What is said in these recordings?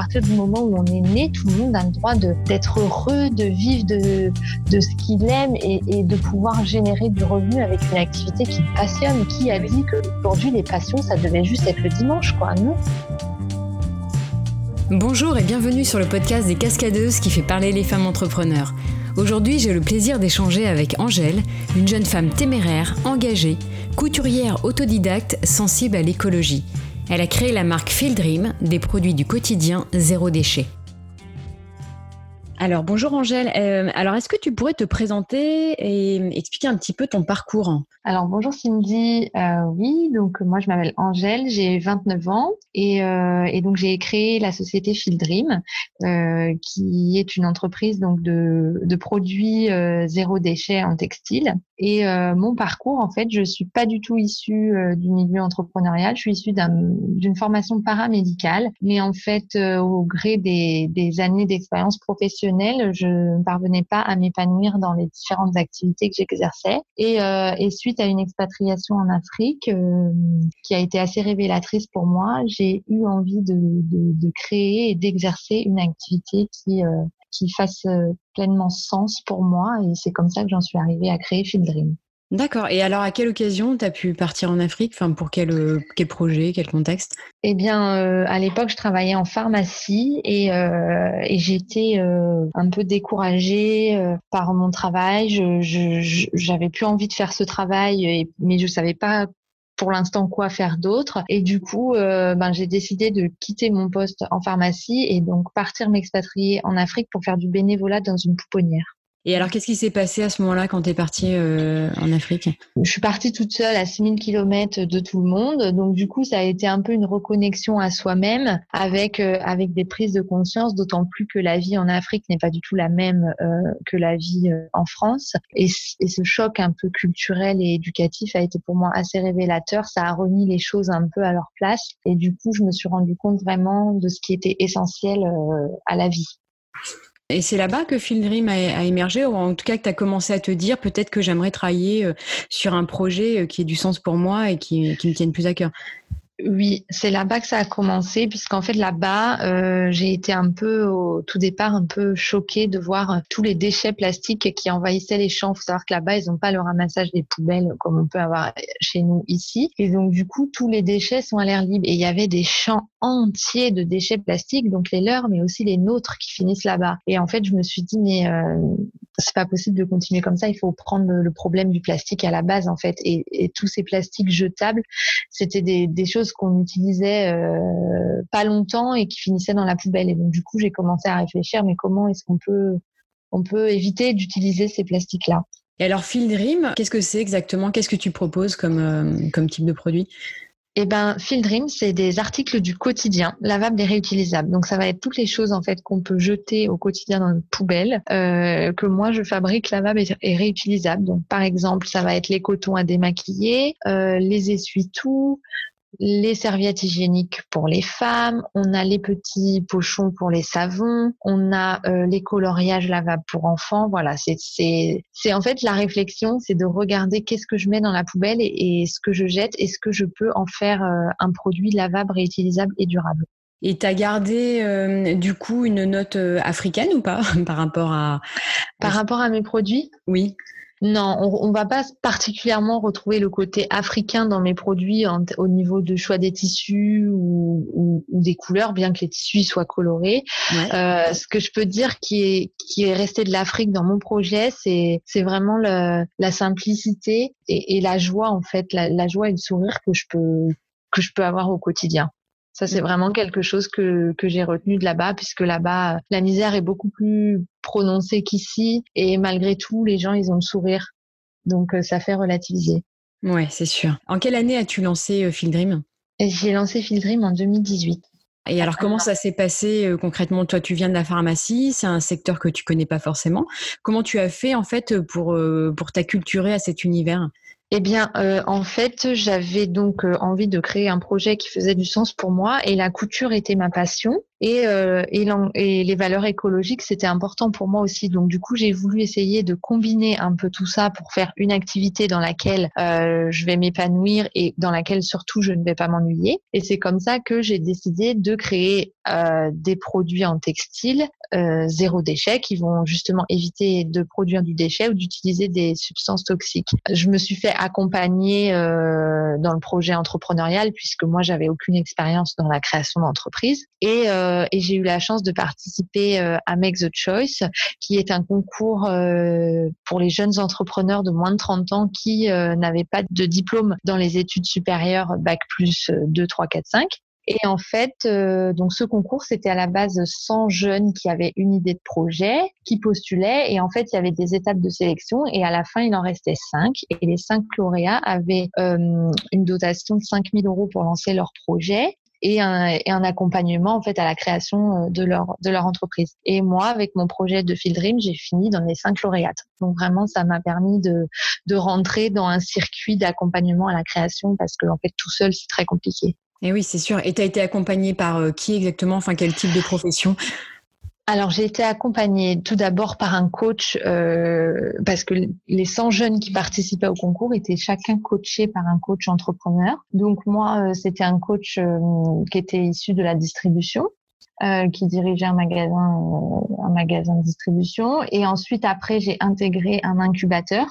partir du moment où on est né, tout le monde a le droit d'être heureux, de vivre de, ce qu'il aime et, et, de pouvoir générer du revenu avec une activité qui le passionne. Qui a dit qu'aujourd'hui, les passions, ça devait juste être le dimanche, quoi, non? Bonjour et bienvenue sur le podcast des Cascadeuses qui fait parler les femmes entrepreneurs. Aujourd'hui, j'ai le plaisir d'échanger avec Angèle, une jeune femme téméraire, engagée, couturière autodidacte, sensible à l'écologie. Elle a créé la marque Field Dream, des produits du quotidien zéro déchet. Alors bonjour Angèle, euh, alors est-ce que tu pourrais te présenter et expliquer un petit peu ton parcours? Alors bonjour Cindy, euh, oui, donc moi je m'appelle Angèle, j'ai 29 ans et, euh, et donc j'ai créé la société Field Dream qui est une entreprise donc de, produits zéro déchet en textile. Et mon parcours en fait, je suis pas du tout issue du milieu entrepreneurial, je suis issue d'une formation paramédicale, mais en fait au gré des années d'expérience professionnelle je ne parvenais pas à m'épanouir dans les différentes activités que j'exerçais. Et, euh, suite à une expatriation en Afrique euh, qui a été assez révélatrice pour moi, j'ai eu envie de, créer et d'exercer une activité qui, euh, qui fasse pleinement sens pour moi. Et c'est comme ça que j'en suis arrivée à créer Field Dream. D'accord. Et alors, à quelle occasion tu as pu partir en Afrique? Enfin, Pour quel, euh, quel projet, quel contexte? Eh bien, euh, à l'époque, je travaillais en pharmacie et, euh, et j'étais euh, un peu découragée euh, par mon travail. Je j'avais plus envie de faire ce travail, et, mais je savais pas pour l'instant quoi faire d'autre. Et du coup, euh, ben, j'ai décidé de quitter mon poste en pharmacie et donc partir m'expatrier en Afrique pour faire du bénévolat dans une pouponnière. Et alors, qu'est-ce qui s'est passé à ce moment-là quand tu es partie euh, en Afrique? Je suis partie toute seule à 6000 km de tout le monde. Donc, du coup, ça a été un peu une reconnexion à soi-même avec, euh, avec des prises de conscience, d'autant plus que la vie en Afrique n'est pas du tout la même euh, que la vie en France. Et, ce choc un peu culturel et éducatif a été pour moi assez révélateur. Ça a remis les choses un peu à leur place. Et du coup, je me suis rendu compte vraiment de ce qui était essentiel à la vie. Et c'est là-bas que Field Dream a, émergé, ou en tout cas que tu as commencé à te dire peut-être que j'aimerais travailler euh, sur un projet euh, qui ait du sens pour moi et qui, qui me tienne plus à cœur. Oui, c'est là-bas que ça a commencé, puisqu'en fait là-bas, euh, j'ai été un peu au tout départ un peu choquée de voir euh, tous les déchets plastiques qui envahissaient les champs. Il faut savoir que là-bas, ils n'ont pas le ramassage des poubelles comme on peut avoir chez nous ici. Et donc du coup, tous les déchets sont à l'air libre. Et il y avait des champs entiers de déchets plastiques, donc les leurs, mais aussi les nôtres qui finissent là-bas. Et en fait, je me suis dit, mais euh, c'est pas possible de continuer comme ça. Il faut prendre le, problème du plastique à la base, en fait. Et, tous ces plastiques jetables, c'était des, choses qu'on utilisait euh, pas longtemps et qui finissaient dans la poubelle. Et donc du coup, j'ai commencé à réfléchir, mais comment est-ce qu'on peut on peut éviter d'utiliser ces plastiques-là? Et alors, Field Dream, qu'est-ce que c'est exactement? Qu'est-ce que tu proposes comme, euh, comme type de produit? Eh ben, Field Dream, c'est des articles du quotidien, lavables et réutilisables. Donc, ça va être toutes les choses en fait qu'on peut jeter au quotidien dans une poubelle, euh, que moi je fabrique lavables et réutilisables. Donc, par exemple, ça va être les cotons à démaquiller, euh, les essuie-tout, les serviettes hygiéniques pour les femmes, on a les petits pochons pour les savons, on a euh, les coloriages lavables pour enfants. Voilà, c'est c'est en fait la réflexion, c'est de regarder qu'est-ce que je mets dans la poubelle et, et ce que je jette, est-ce que je peux en faire euh, un produit lavable, réutilisable et durable. Et tu as gardé euh, du coup une note africaine ou pas par rapport à par rapport à mes produits? Oui. Non, on, on va pas particulièrement retrouver le côté africain dans mes produits en, au niveau de choix des tissus ou, ou, ou, des couleurs, bien que les tissus soient colorés. Ouais. Euh, ce que je peux dire qui est qui est resté de l'Afrique dans mon projet, c'est c'est vraiment le, la simplicité et, et, la joie en fait, la, la joie et le sourire que je peux que je peux avoir au quotidien. Ça, c'est vraiment quelque chose que, que j'ai retenu de là-bas, puisque là-bas, la misère est beaucoup plus prononcée qu'ici. Et malgré tout, les gens, ils ont le sourire. Donc, euh, ça fait relativiser. Ouais, c'est sûr. En quelle année as-tu lancé euh, Field Dream? J'ai lancé Field Dream en 2018. Et alors, comment ça s'est passé euh, concrètement? Toi, tu viens de la pharmacie, c'est un secteur que tu connais pas forcément. Comment tu as fait en fait pour, pour t'acculturer à cet univers? Eh bien, euh, en fait, j'avais donc euh, envie de créer un projet qui faisait du sens pour moi et la couture était ma passion. Et, euh, et, les valeurs écologiques, c'était important pour moi aussi. Donc du coup, j'ai voulu essayer de combiner un peu tout ça pour faire une activité dans laquelle euh, je vais m'épanouir et dans laquelle surtout je ne vais pas m'ennuyer. Et c'est comme ça que j'ai décidé de créer euh, des produits en textile euh, zéro déchet qui vont justement éviter de produire du déchet ou d'utiliser des substances toxiques. Je me suis fait accompagner euh, dans le projet entrepreneurial puisque moi j'avais aucune expérience dans la création d'entreprise et, euh, et j'ai eu la chance de participer euh, à Make the Choice qui est un concours euh, pour les jeunes entrepreneurs de moins de 30 ans qui n'avaient pas de diplôme dans les études supérieures bac plus 2 3 4 5 et en fait, euh, donc ce concours, c'était à la base 100 jeunes qui avaient une idée de projet, qui postulaient. Et en fait, il y avait des étapes de sélection. Et à la fin, il en restait 5. Et les 5 lauréats avaient euh, une dotation de 5 000 euros pour lancer leur projet. Et un, et un, accompagnement en fait à la création euh, de leur de leur entreprise. Et moi, avec mon projet de Field Dream, j'ai fini dans les cinq lauréates. Donc vraiment, ça m'a permis de de rentrer dans un circuit d'accompagnement à la création parce que en fait tout seul c'est très compliqué. Et oui, c'est sûr. Et tu as été accompagnée par euh, qui exactement? Enfin, quel type de profession? Alors j'ai été accompagnée tout d'abord par un coach euh, parce que les 100 jeunes qui participaient au concours étaient chacun coachés par un coach entrepreneur. Donc moi euh, c'était un coach qui était issu de la distribution. qui dirigeait un magasin, un magasin de distribution. Et ensuite, après, j'ai intégré un incubateur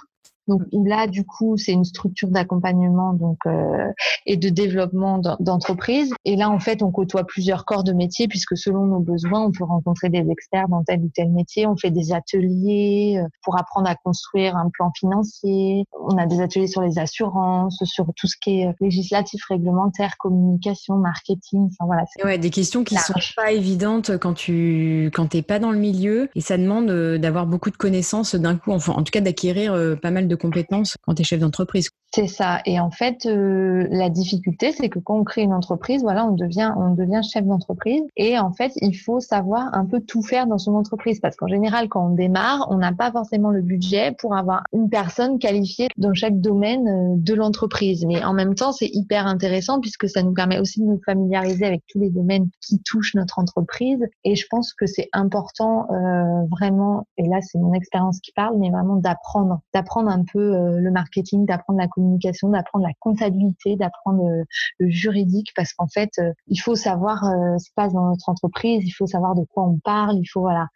donc là, du coup, c'est une structure d'accompagnement donc euh, et de développement d'entreprise. Et là, en fait, on côtoie plusieurs corps de métier puisque selon nos besoins, on peut rencontrer des experts dans tel ou tel métier. On fait des ateliers euh, pour apprendre à construire un plan financier. On a des ateliers sur les assurances, sur tout ce qui est euh, législatif, réglementaire, communication, marketing. Enfin voilà. Ouais, des questions qui sont pas évidentes quand tu quand t'es pas dans le milieu et ça demande d'avoir beaucoup de connaissances d'un coup. Enfin, en tout cas, d'acquérir pas mal de compétences quand tu es chef d'entreprise. C'est ça. Et en fait, euh, la difficulté, c'est que quand on crée une entreprise, voilà, on devient, on devient chef d'entreprise. Et en fait, il faut savoir un peu tout faire dans son entreprise. Parce qu'en général, quand on démarre, on n'a pas forcément le budget pour avoir une personne qualifiée dans chaque domaine euh, de l'entreprise. Mais en même temps, c'est hyper intéressant puisque ça nous permet aussi de nous familiariser avec tous les domaines qui touchent notre entreprise. Et je pense que c'est important euh, vraiment, et là, c'est mon expérience qui parle, mais vraiment d'apprendre, d'apprendre un peu euh, le marketing, d'apprendre la communication, d'apprendre la comptabilité, d'apprendre euh, le juridique, parce qu'en fait, euh, il faut savoir ce qui se passe dans notre entreprise, il faut savoir de quoi on parle, il faut voilà.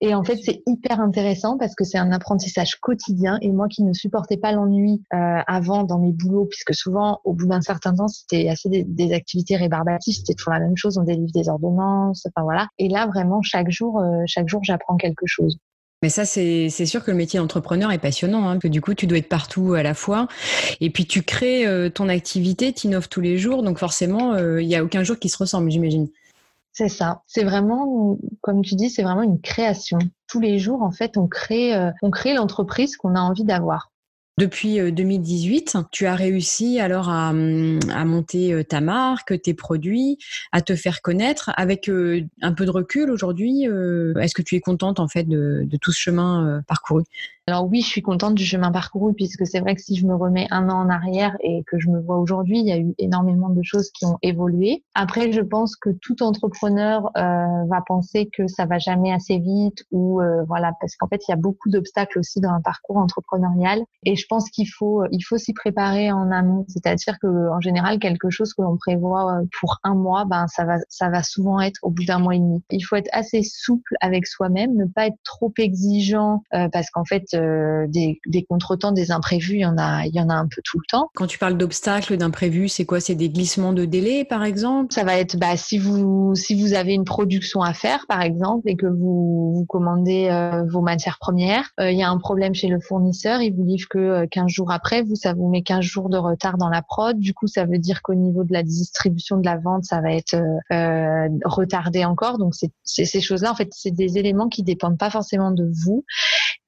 Et en fait, c'est hyper intéressant parce que c'est un apprentissage quotidien. Et moi qui ne supportais pas l'ennui avant dans mes boulots, puisque souvent, au bout d'un certain temps, c'était assez des, activités rébarbatives, c'était toujours la même chose, on délivre des ordonnances, enfin voilà. Et là, vraiment, chaque jour, chaque jour, j'apprends quelque chose. Mais ça, c'est sûr que le métier d'entrepreneur est passionnant, hein, que du coup, tu dois être partout à la fois. Et puis, tu crées euh, ton activité, tu innoves tous les jours. Donc, forcément, euh, il n'y a aucun jour qui se ressemble, j'imagine. C'est ça. C'est vraiment, comme tu dis, c'est vraiment une création. Tous les jours, en fait, on crée, euh, on crée l'entreprise qu'on a envie d'avoir. Depuis 2018, euh, tu as réussi alors à, hum, monter euh, ta marque, tes produits, à te faire connaître. Avec euh, un peu de recul aujourd'hui, est-ce que tu es contente en fait de tout ce chemin parcouru? Alors oui, je suis contente du chemin parcouru puisque c'est vrai que si je me remets un an en arrière et que je me vois aujourd'hui, il y a eu énormément de choses qui ont évolué. Après, je pense que tout entrepreneur euh, va penser que ça va jamais assez vite ou euh, voilà parce qu'en fait il y a beaucoup d'obstacles aussi dans un parcours entrepreneurial et je pense qu'il faut il faut s'y préparer en amont. C'est-à-dire que en général quelque chose que l'on prévoit euh, pour un mois, ben ça va ça va souvent être au bout d'un mois et demi. Il faut être assez souple avec soi-même, ne pas être trop exigeant euh, parce qu'en fait euh, des, des contretemps, des imprévus, il y en a, il y en a un peu tout le temps. Quand tu parles d'obstacles, d'imprévus, c'est quoi? C'est des glissements de délai, par exemple? Ça va être, bah, si vous, si vous avez une production à faire, par exemple, et que vous, vous commandez euh, vos matières premières, euh, il y a un problème chez le fournisseur, il vous livre que 15 jours après, vous, ça vous met 15 jours de retard dans la prod. Du coup, ça veut dire qu'au niveau de la distribution de la vente, ça va être retardé encore. Donc, c'est ces choses-là, en fait, c'est des éléments qui dépendent pas forcément de vous.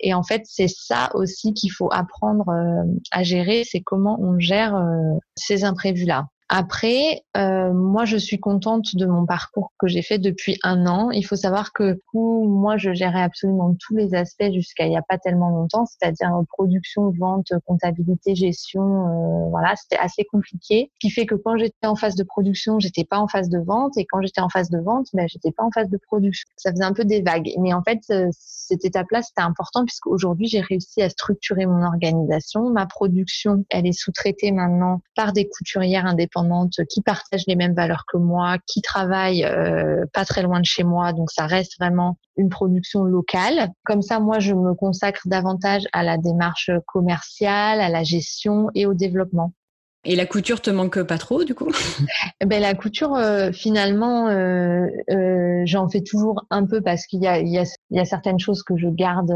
Et en fait, c'est ça aussi qu'il faut apprendre euh, à gérer, c'est comment on gère euh, ces imprévus-là. Après, euh, moi, je suis contente de mon parcours que j'ai fait depuis un an. Il faut savoir que moi, je gérais absolument tous les aspects jusqu'à il n'y a pas tellement longtemps, c'est-à-dire production, vente, comptabilité, gestion. Euh, voilà, c'était assez compliqué. Ce qui fait que quand j'étais en phase de production, j'étais pas en phase de vente, et quand j'étais en phase de vente, ben, j'étais pas en phase de production. Ça faisait un peu des vagues. Mais en fait, euh, cette étape-là, c'était important puisque aujourd'hui, j'ai réussi à structurer mon organisation. Ma production, elle est sous-traitée maintenant par des couturières indépendantes qui partagent les mêmes valeurs que moi, qui travaillent euh, pas très loin de chez moi, donc ça reste vraiment une production locale. Comme ça, moi, je me consacre davantage à la démarche commerciale, à la gestion et au développement. Et la couture te manque pas trop, du coup? Eh ben, La couture, euh, finalement, euh, euh, j'en fais toujours un peu parce qu'il y a, il y, a, il y a certaines choses que je garde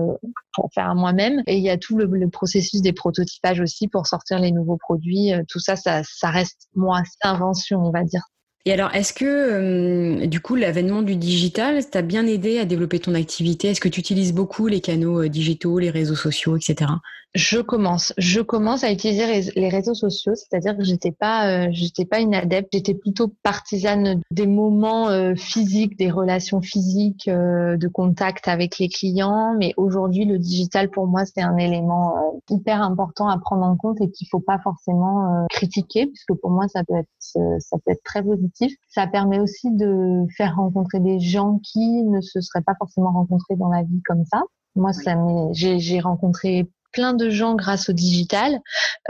pour faire moi-même. Et il y a tout le, le, processus des prototypages aussi pour sortir les nouveaux produits. Tout ça, ça, ça reste, moi, invention, on va dire. Et alors, est-ce que du coup l'avènement du digital t'a bien aidé à développer ton activité? Est-ce que tu utilises beaucoup les canaux digitaux, les réseaux sociaux, etc. Je commence, je commence à utiliser les réseaux sociaux, c'est-à-dire que j'étais pas, euh, j'étais pas une adepte, j'étais plutôt partisane des moments euh, physiques, des relations physiques, euh, de contact avec les clients. Mais aujourd'hui, le digital pour moi c'est un élément hyper important à prendre en compte et qu'il faut pas forcément critiquer, puisque pour moi ça peut être, ça peut être très positif. Ça permet aussi de faire rencontrer des gens qui ne se seraient pas forcément rencontrés dans la vie comme ça. Moi, ça j'ai rencontré plein de gens grâce au digital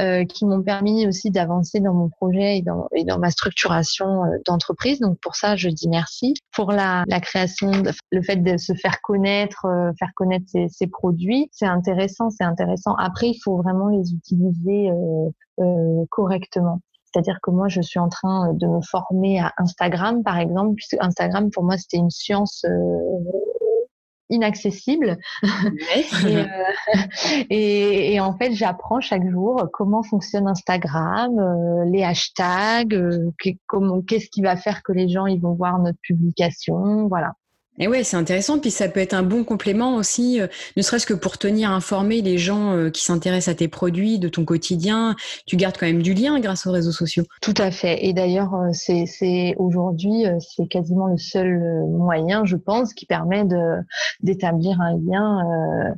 euh, qui m'ont permis aussi d'avancer dans mon projet et dans, et dans ma structuration euh, d'entreprise. Donc pour ça, je dis merci pour la, la création, le fait de se faire connaître, euh, faire connaître ses, ses produits. C'est intéressant, c'est intéressant. Après, il faut vraiment les utiliser euh, euh, correctement. C'est-à-dire que moi, je suis en train de me former à Instagram, par exemple, puisque Instagram, pour moi, c'était une science inaccessible. Euh, et, et, en fait, j'apprends chaque jour comment fonctionne Instagram, euh, les hashtags, euh, qu'est-ce qui va faire que les gens ils vont voir notre publication, voilà. Et ouais, c'est intéressant. Puis ça peut être un bon complément aussi, euh, ne serait-ce que pour tenir informés les gens euh, qui s'intéressent à tes produits, de ton quotidien. Tu gardes quand même du lien grâce aux réseaux sociaux. Tout à fait. Et d'ailleurs, euh, c'est aujourd'hui, c'est quasiment le seul moyen, je pense, qui permet d'établir un lien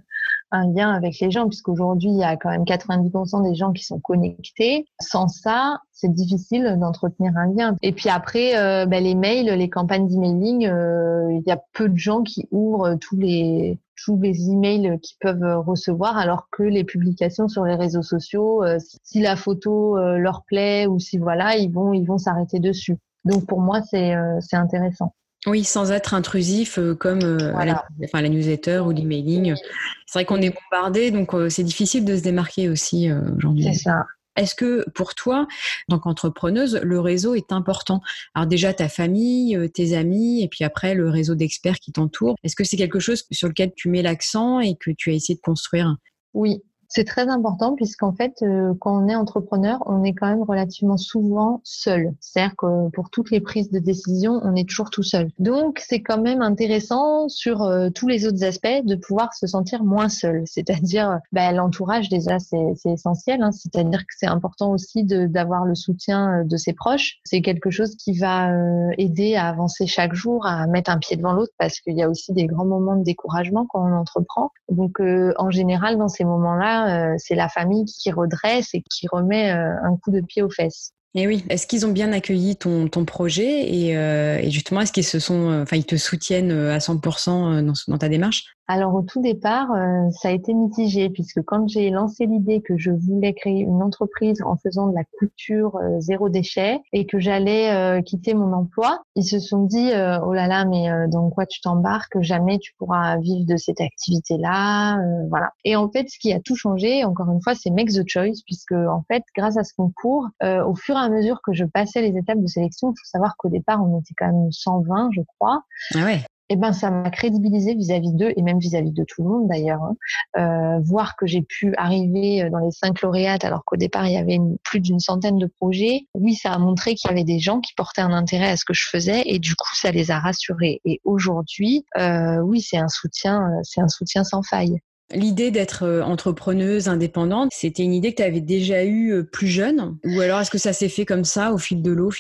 un lien avec les gens, puisqu'aujourd'hui, il y a quand même 90% des gens qui sont connectés. Sans ça, c'est difficile d'entretenir un lien. Et puis après, euh, ben, les mails, les campagnes d'emailing, euh, il y a peu de gens qui ouvrent tous les tous les emails qu'ils peuvent recevoir, alors que les publications sur les réseaux sociaux, euh, si la photo leur plaît ou si voilà, ils vont ils vont s'arrêter dessus. Donc pour moi, c'est c'est intéressant. Oui, sans être intrusif euh, comme euh, la, enfin, la newsletter ou l'emailing. C'est vrai qu'on est bombardé, donc euh, c'est difficile de se démarquer aussi aujourd'hui. C'est ça. Est-ce que pour toi, en tant qu'entrepreneuse, le réseau est important? Alors déjà ta famille, tes amis, et puis après le réseau d'experts qui t'entourent. Est-ce que c'est quelque chose sur lequel tu mets l'accent et que tu as essayé de construire? Oui, c'est très important puisqu'en fait, euh, quand on est entrepreneur, on est quand même relativement souvent seul. C'est-à-dire que pour toutes les prises de décision, on est toujours tout seul. Donc, c'est quand même intéressant sur euh, tous les autres aspects de pouvoir se sentir moins seul. C'est-à-dire, bah, l'entourage déjà, c'est essentiel. Hein. C'est-à-dire que c'est important aussi d'avoir le soutien euh, de ses proches. C'est quelque chose qui va aider à avancer chaque jour, à mettre un pied devant l'autre parce qu'il y a aussi des grands moments de découragement quand on entreprend. Donc, en général, dans ces moments-là, euh, c'est la famille qui redresse et qui remet euh, un coup de pied aux fesses. Et oui, est-ce qu'ils ont bien accueilli ton, ton projet et, euh, justement, est-ce qu'ils se sont, enfin, ils te soutiennent à 100% dans, dans ta démarche? Alors au tout départ, euh, ça a été mitigé puisque quand j'ai lancé l'idée que je voulais créer une entreprise en faisant de la couture euh, zéro déchet et que j'allais euh, quitter mon emploi, ils se sont dit oh là là mais dans quoi tu t'embarques? Jamais tu pourras vivre de cette activité-là, voilà. Et en fait, ce qui a tout changé, encore une fois, c'est Make the Choice puisque en fait, grâce à ce concours, au fur et à mesure que je passais les étapes de sélection, il faut savoir qu'au départ on était quand même 120, je crois. Ah ouais eh ben, ça m'a crédibilisé vis-à-vis d'eux et même vis-à-vis de tout le monde d'ailleurs. Hein. Euh, voir que j'ai pu arriver euh, dans les cinq lauréates alors qu'au départ il y avait plus d'une centaine de projets. Oui, ça a montré qu'il y avait des gens qui portaient un intérêt à ce que je faisais et du coup ça les a rassurés. Et aujourd'hui, euh, oui, c'est un soutien, c'est un soutien sans faille. L'idée d'être entrepreneuse, indépendante, c'était une idée que tu avais déjà eue plus jeune? Ou alors est-ce que ça s'est fait comme ça au fil de l'eau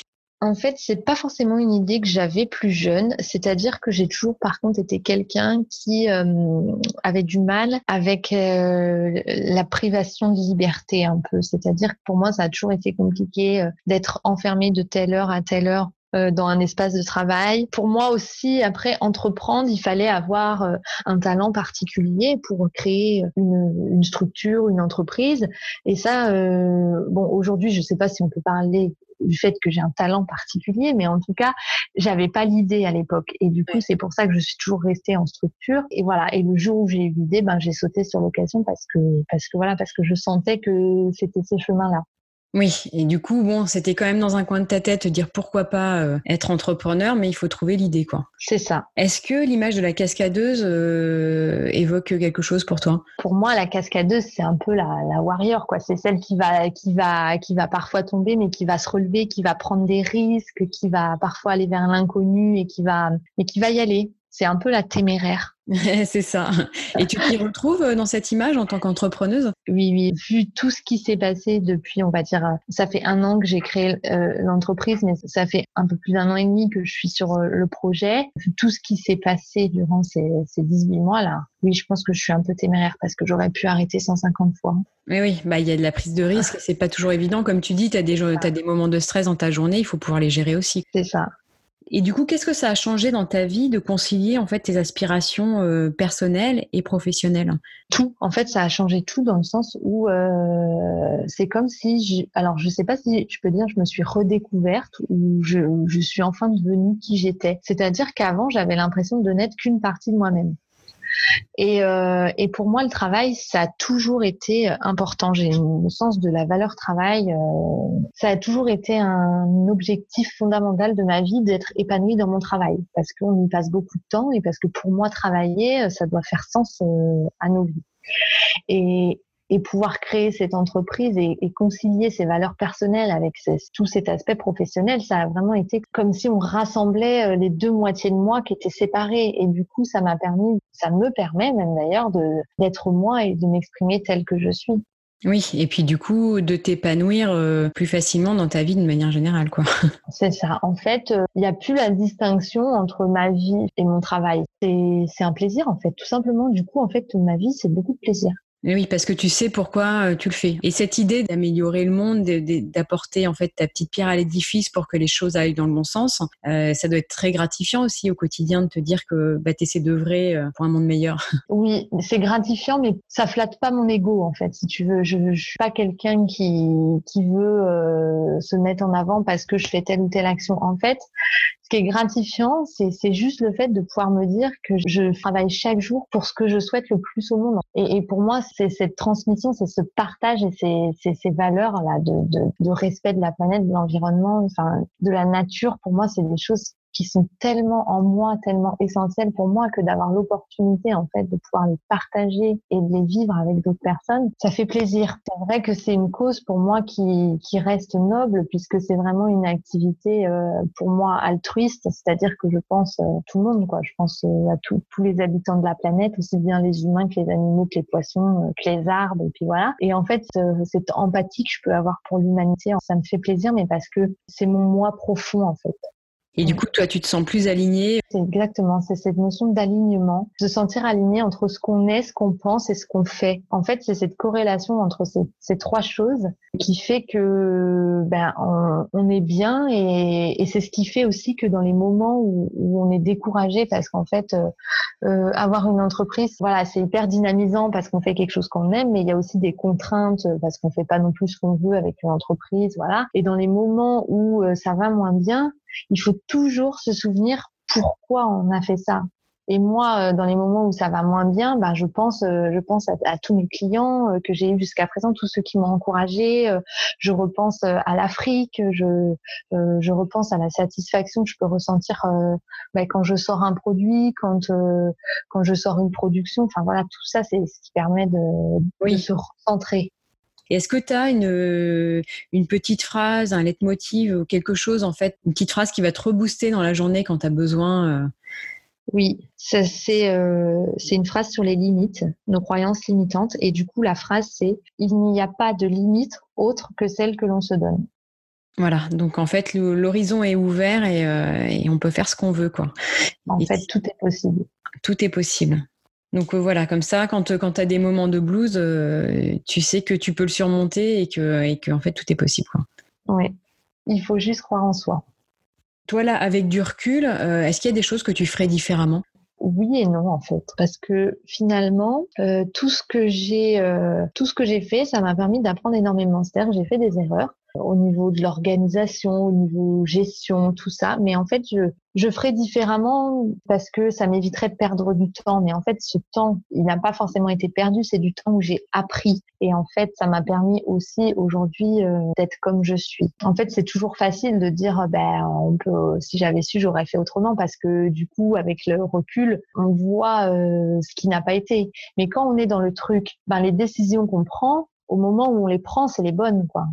en fait, c'est pas forcément une idée que j'avais plus jeune. C'est-à-dire que j'ai toujours, par contre, été quelqu'un qui euh, avait du mal avec euh, la privation de liberté un peu. C'est-à-dire que pour moi, ça a toujours été compliqué euh, d'être enfermé de telle heure à telle heure dans un espace de travail. Pour moi aussi, après entreprendre, il fallait avoir un talent particulier pour créer une, une structure, une entreprise. Et ça, bon, aujourd'hui, je ne sais pas si on peut parler du fait que j'ai un talent particulier, mais en tout cas, j'avais pas l'idée à l'époque. Et du coup, c'est pour ça que je suis toujours restée en structure. Et voilà. Et le jour où j'ai eu l'idée, ben, j'ai sauté sur l'occasion parce que, parce que voilà, parce que je sentais que c'était ce chemin-là. Oui, et du coup, bon, c'était quand même dans un coin de ta tête de dire pourquoi pas euh, être entrepreneur, mais il faut trouver l'idée, quoi. C'est ça. Est-ce que l'image de la cascadeuse euh, évoque quelque chose pour toi? Pour moi, la cascadeuse, c'est un peu la, la warrior, quoi. C'est celle qui va, qui va, qui va parfois tomber, mais qui va se relever, qui va prendre des risques, qui va parfois aller vers l'inconnu et qui va, et qui va y aller. C'est un peu la téméraire. c'est ça. Et tu t'y retrouves euh, dans cette image en tant qu'entrepreneuse? Oui, oui. Vu tout ce qui s'est passé depuis, on va dire, euh, ça fait un an que j'ai créé euh, l'entreprise, mais ça fait un peu plus d'un an et demi que je suis sur le projet. Vu tout ce qui s'est passé durant ces, ces 18 mois-là, oui, je pense que je suis un peu téméraire parce que j'aurais pu arrêter 150 fois. Mais oui, bah il y a de la prise de risque, c'est pas toujours évident. Comme tu dis, tu as des, as des moments de stress dans ta journée, il faut pouvoir les gérer aussi. C'est ça. Et du coup, qu'est-ce que ça a changé dans ta vie de concilier en fait tes aspirations euh, personnelles et professionnelles? Tout. En fait, ça a changé tout dans le sens où euh, c'est comme si, je, alors je sais pas si tu peux dire, je me suis redécouverte ou je, je suis enfin devenue qui j'étais. C'est-à-dire qu'avant, j'avais l'impression de n'être qu'une partie de moi-même. Et, euh, et, pour moi, le travail, ça a toujours été euh, important. J'ai le sens de la valeur travail. Euh, ça a toujours été un objectif fondamental de ma vie d'être épanouie dans mon travail, parce qu'on y passe beaucoup de temps et parce que pour moi, travailler, ça doit faire sens à nos vies. Et, et pouvoir créer cette entreprise et, et concilier ses valeurs personnelles avec tout cet aspect professionnel, ça a vraiment été comme si on rassemblait euh, les deux moitiés de moi qui étaient séparées. Et du coup, ça m'a permis, ça me permet même d'ailleurs d'être moi et de m'exprimer telle que je suis. Oui, et puis du coup, de t'épanouir euh, plus facilement dans ta vie de manière générale, quoi. C'est ça. En fait, euh, il n'y a plus la distinction entre ma vie et mon travail. C'est un plaisir, en fait. Tout simplement, du coup, en fait, ma vie, c'est beaucoup de plaisir. Oui, parce que tu sais pourquoi euh, tu le fais. Et cette idée d'améliorer le monde, d'apporter en fait ta petite pierre à l'édifice pour que les choses aillent dans le bon sens, euh, ça doit être très gratifiant aussi au quotidien de te dire que bah, tu essaies d'œuvrer euh, pour un monde meilleur. Oui, c'est gratifiant, mais ça flatte pas mon ego en fait, tu veux. Je, je suis pas quelqu'un qui veut se mettre en avant parce que je fais telle ou telle action. En fait, ce qui est gratifiant, c'est juste le fait de pouvoir me dire que je travaille chaque jour pour ce que je souhaite le plus au monde. Et, pour moi, c'est cette transmission, c'est ce partage et ces, ces, valeurs là de, de, de, respect de la planète, de l'environnement, enfin de la nature. Pour moi, c'est des choses qui sont tellement en moi, tellement essentiels pour moi que d'avoir l'opportunité en fait de pouvoir les partager et de les vivre avec d'autres personnes, ça fait plaisir. C'est vrai que c'est une cause pour moi qui, qui reste noble puisque c'est vraiment une activité euh, pour moi altruiste, c'est-à-dire que je pense euh, tout le monde quoi, je pense euh, à tous les habitants de la planète, aussi bien les humains que les animaux, que les poissons, que les arbres et puis voilà. Et en fait cette empathie que je peux avoir pour l'humanité, ça me fait plaisir mais parce que c'est mon moi profond en fait. Et du coup, toi, tu te sens plus aligné. Exactement, c'est cette notion d'alignement, se sentir aligné entre ce qu'on est, ce qu'on pense et ce qu'on fait. En fait, c'est cette corrélation entre ces, ces, trois choses qui fait que ben on, on est bien et, et c'est ce qui fait aussi que dans les moments où, où on est découragé parce qu'en fait, euh, euh avoir une entreprise, voilà, c'est hyper dynamisant parce qu'on fait quelque chose qu'on aime, mais il y a aussi des contraintes parce qu'on fait pas non plus ce qu'on veut avec une entreprise, voilà. Et dans les moments où euh, ça va moins bien, il faut toujours se souvenir pourquoi on a fait ça. Et moi, euh, dans les moments où ça va moins bien, ben, je pense, euh, je pense à, tous mes clients euh, que j'ai eu jusqu'à présent, tous ceux qui m'ont encouragé. Je repense à l'Afrique, je, je repense à la satisfaction que je peux ressentir ben, quand je sors un produit, quand quand je sors une production. Enfin voilà, tout ça, c'est ce qui permet de, de se recentrer. Est-ce que tu as une, une petite phrase, un leitmotiv ou quelque chose, en fait, une petite phrase qui va te rebooster dans la journée quand tu as besoin Oui, c'est c'est une phrase sur les limites, nos croyances limitantes. Et du coup, la phrase, c'est Il n'y a pas de limite autre que celle que l'on se donne. Voilà, donc en fait, l'horizon est ouvert et, on peut faire ce qu'on veut. quoi. En fait, tout est possible. Tout est possible. Donc voilà, comme ça, quand, quand tu as des moments de blues, tu sais que tu peux le surmonter et que, et que en fait, tout est possible. Oui, il faut juste croire en soi. Toi, là, avec du recul, euh, est-ce qu'il y a des choses que tu ferais différemment? Oui et non en fait. Parce que finalement euh, tout ce que j'ai euh, tout ce que j'ai fait ça m'a permis d'apprendre énormément. C'est-à-dire j'ai fait des erreurs au niveau de l'organisation, au niveau gestion, tout ça. Mais en fait, je, je ferai différemment parce que ça m'éviterait de perdre du temps. Mais en fait, ce temps, il n'a pas forcément été perdu. C'est du temps où j'ai appris. Et en fait, ça m'a permis aussi aujourd'hui euh, d'être comme je suis. En fait, c'est toujours facile de dire, ben, on peut, si j'avais su, j'aurais fait autrement parce que du coup, avec le recul, on voit euh, ce qui n'a pas été. Mais quand on est dans le truc, ben, les décisions qu'on prend, au moment où on les prend, c'est les bonnes, quoi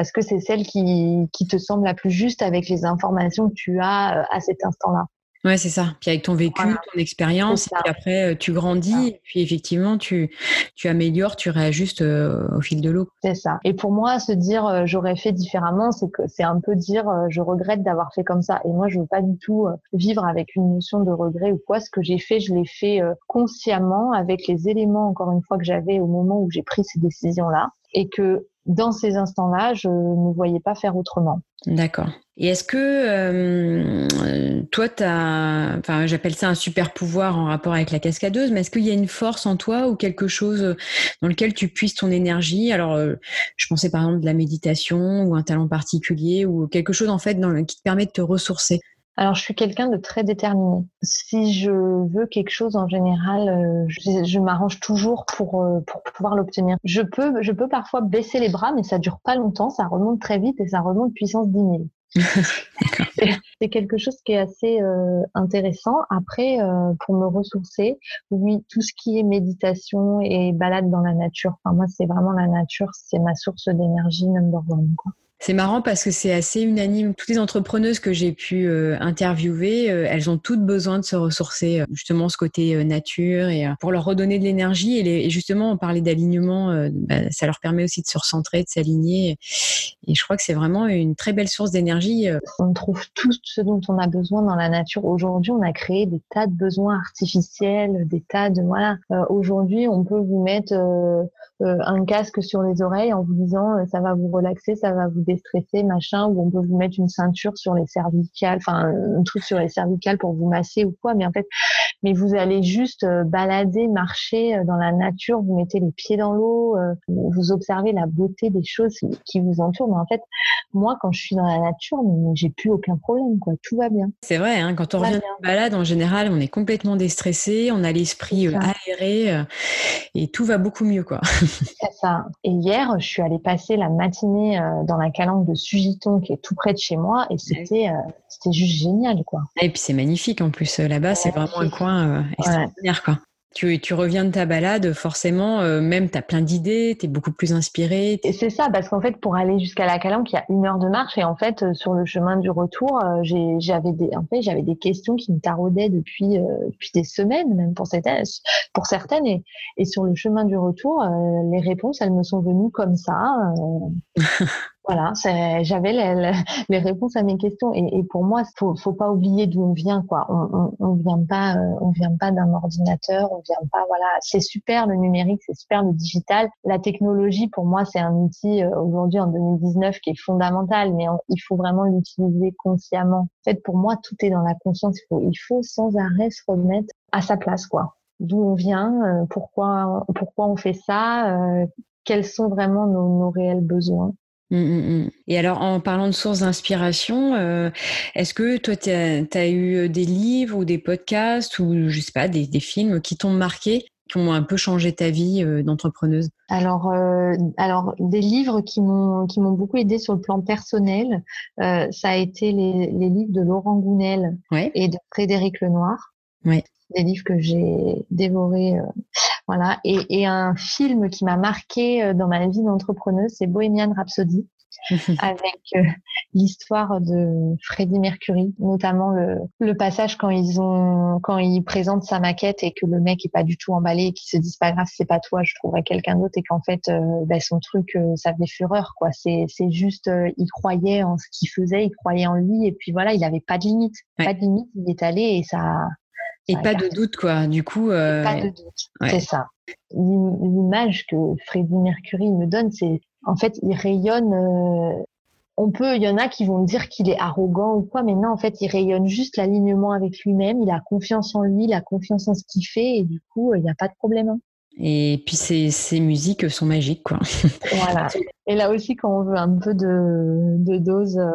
parce que c'est celle qui, qui, te semble la plus juste avec les informations que tu as euh, à cet instant-là. Ouais, c'est ça. Puis avec ton vécu, ton expérience, et puis après, euh, tu grandis, et puis effectivement, tu, tu améliores, tu réajustes euh, au fil de l'eau. C'est ça. Et pour moi, se dire j'aurais fait différemment, c'est que c'est un peu dire je regrette d'avoir fait comme ça. Et moi, je veux pas du tout vivre avec une notion de regret ou quoi. Ce que j'ai fait, je l'ai fait consciemment avec les éléments, encore une fois, que j'avais au moment où j'ai pris ces décisions-là. Et que dans ces instants-là, je ne voyais pas faire autrement. D'accord. Et est-ce que euh, toi, tu enfin, j'appelle ça un super pouvoir en rapport avec la cascadeuse, mais est-ce qu'il y a une force en toi ou quelque chose dans lequel tu puisses ton énergie? Alors, euh, je pensais par exemple de la méditation ou un talent particulier ou quelque chose en fait qui te permet de te ressourcer. Alors, je suis quelqu'un de très déterminé. Si je veux quelque chose en général, euh, je, m'arrange toujours pour, euh, pour pouvoir l'obtenir. Je peux, je peux parfois baisser les bras, mais ça dure pas longtemps, ça remonte très vite et ça remonte puissance 10 000. c'est quelque chose qui est assez euh, intéressant. Après, pour me ressourcer, oui, tout ce qui est méditation et balade dans la nature. Enfin, moi, c'est vraiment la nature, c'est ma source d'énergie number one. Quoi. C'est marrant parce que c'est assez unanime. Toutes les entrepreneuses que j'ai pu euh, interviewer, euh, elles ont toutes besoin de se ressourcer, euh, justement ce côté nature et pour leur redonner de l'énergie. Et, justement, on parlait d'alignement, bah, ça leur permet aussi de se recentrer, de s'aligner. Et je crois que c'est vraiment une très belle source d'énergie. On trouve tout ce dont on a besoin dans la nature. Aujourd'hui, on a créé des tas de besoins artificiels, des tas de voilà. Aujourd'hui, on peut vous mettre un casque sur les oreilles en vous disant ça va vous relaxer, ça va vous déstresser, machin, où on peut vous mettre une ceinture sur les cervicales, enfin un truc sur les cervicales pour vous masser ou quoi. Mais en fait, mais vous allez juste euh, balader, marcher euh, dans la nature, vous mettez les pieds dans l'eau, euh, vous observez la beauté des choses qui vous entourent. Mais en fait, moi, quand je suis dans la nature, j'ai plus aucun problème, quoi. Tout va bien. C'est vrai, hein, quand on revient de balade, en général, on est complètement déstressé, on a l'esprit aéré et tout va beaucoup mieux, quoi. C'est ça. Et hier, je suis allée passer la matinée dans la calanque de Sugiton, qui est tout près de chez moi, et c'était c'était juste génial, quoi. Et puis c'est magnifique en plus là-bas, c'est vraiment un coin euh, extraordinaire, quoi. Tu, tu, reviens de ta balade, forcément, euh, même tu as plein d'idées, tu es beaucoup plus inspiré. C'est ça, parce qu'en fait, pour aller jusqu'à la Calanque, il y a une heure de marche. Et en fait, euh, sur le chemin du retour, j'avais des, en fait, j'avais des questions qui me taraudaient depuis, depuis des semaines, même pour certaines. Pour certaines et, et sur le chemin du retour, les réponses, elles me sont venues comme ça. Voilà, j'avais les, réponses à mes questions et, pour moi, faut, faut pas oublier d'où on vient, quoi. On, on, vient pas, euh, on vient pas d'un ordinateur, on vient pas, voilà. C'est super le numérique, c'est super le digital. La technologie, pour moi, c'est un outil euh, aujourd'hui en 2019 qui est fondamental, mais il faut vraiment l'utiliser consciemment. En fait, pour moi, tout est dans la conscience. Il faut, il faut sans arrêt se remettre à sa place, quoi. D'où on vient, euh, pourquoi, pourquoi on fait ça, quels sont vraiment nos, nos réels besoins. Mmh, mmh, mmh. Et alors, en parlant de sources d'inspiration, euh, est-ce que toi, tu as, eu euh, des livres ou des podcasts ou, je sais pas, des, films qui t'ont marqué, qui ont un peu changé ta vie euh, d'entrepreneuse? Alors, alors, des livres qui m'ont qui m'ont beaucoup aidé sur le plan personnel, ça a été les, livres de Laurent Gounel et de Frédéric Lenoir. Ouais. Des livres que j'ai dévorés. Euh, voilà. Et, et, un film qui m'a marqué dans ma vie d'entrepreneuse, c'est Bohemian Rhapsody. avec euh, l'histoire de Freddie Mercury, notamment le, le, passage quand ils ont quand ils présentent sa maquette et que le mec est pas du tout emballé et qu'il se dit pas grave c'est pas toi je trouverai quelqu'un d'autre et qu'en fait euh, bah, son truc euh, ça fait fureur quoi c'est c'est juste il croyait en ce qu'il faisait il croyait en lui et puis voilà il avait pas de limite pas de limite il est allé et ça et pas de doute quoi du coup pas de doute c'est ça l'image que Freddie Mercury me donne c'est en fait, il rayonne. Euh, on peut, il y en a qui vont dire qu'il est arrogant ou quoi, mais non, en fait, il rayonne juste l'alignement avec lui-même. Il a confiance en lui, il a confiance en ce qu'il fait, et du coup, il n'y a pas de problème. Hein. Et puis ces, musiques sont magiques, quoi. voilà. Et là aussi, quand on veut un peu de, de dose euh,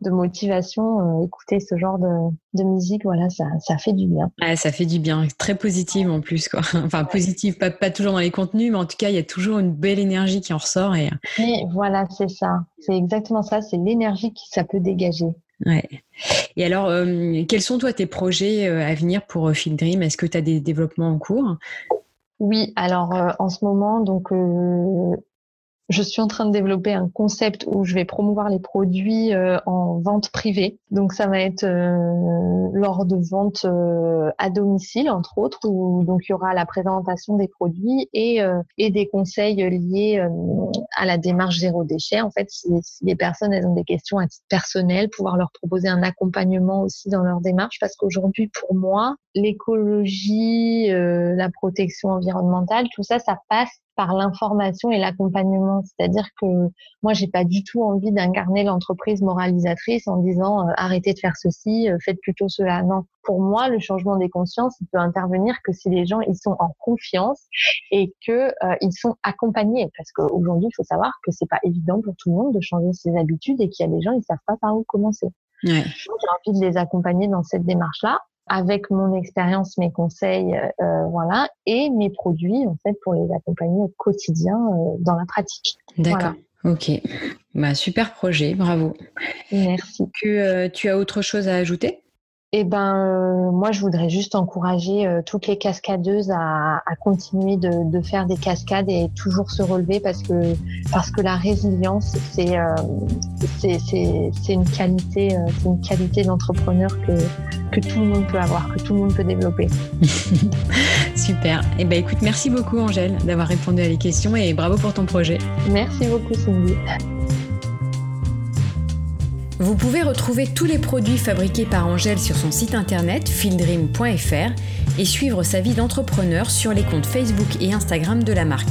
de motivation, euh, écouter ce genre de, musique, voilà, ça, ça, fait du bien. ça fait du bien, très positive en plus, quoi. Enfin, positive, pas, pas toujours dans les contenus, mais en tout cas, il y a toujours une belle énergie qui en ressort. Et, et voilà, c'est ça. C'est exactement ça, c'est l'énergie qui ça peut dégager. Ouais. Et alors, euh, quels sont toi tes projets euh, à venir pour Field Dream? Est-ce que tu as des développements en cours? Oui, alors en ce moment, donc je suis en train de développer un concept où je vais promouvoir les produits euh, en vente privée. Donc ça va être euh, lors de ventes euh, à domicile, entre autres, où donc il y aura la présentation des produits et, et des conseils liés à la démarche zéro déchet. En fait, si, si, les personnes elles ont des questions à titre personnel, pouvoir leur proposer un accompagnement aussi dans leur démarche, parce qu'aujourd'hui, pour moi, l'écologie, la protection environnementale, tout ça, ça passe par l'information et l'accompagnement. C'est-à-dire que moi, j'ai pas du tout envie d'incarner l'entreprise moralisatrice en disant euh, arrêtez de faire ceci, euh, faites plutôt cela. Non, pour moi, le changement des consciences, il peut intervenir que si les gens ils sont en confiance et que euh, ils sont accompagnés. Parce qu'aujourd'hui, il faut savoir que c'est pas évident pour tout le monde de changer ses habitudes et qu'il y a des gens ils savent pas par où commencer. Ouais. J'ai envie de les accompagner dans cette démarche-là avec mon expérience, mes conseils, euh, euh, voilà, et mes produits en fait pour les accompagner au quotidien euh, dans la pratique. D'accord. Ok. Bah, super projet, bravo. Merci. Que tu as autre chose à ajouter? Eh ben, euh, moi, je voudrais juste encourager euh, toutes les cascadeuses à, à continuer de, de, faire des cascades et toujours se relever parce que parce que la résilience, c'est euh, c'est une qualité, euh, c'est une qualité d'entrepreneur que que tout le monde peut avoir, que tout le monde peut développer. Super. Eh ben, écoute, merci beaucoup, Angèle, d'avoir répondu à les questions et bravo pour ton projet. Merci beaucoup, Cindy. Vous pouvez retrouver tous les produits fabriqués par Angèle sur son site internet fieldream.fr et suivre sa vie d'entrepreneur sur les comptes Facebook et Instagram de la marque.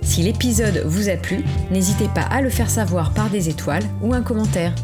Si l'épisode vous a plu, n'hésitez pas à le faire savoir par des étoiles ou un commentaire.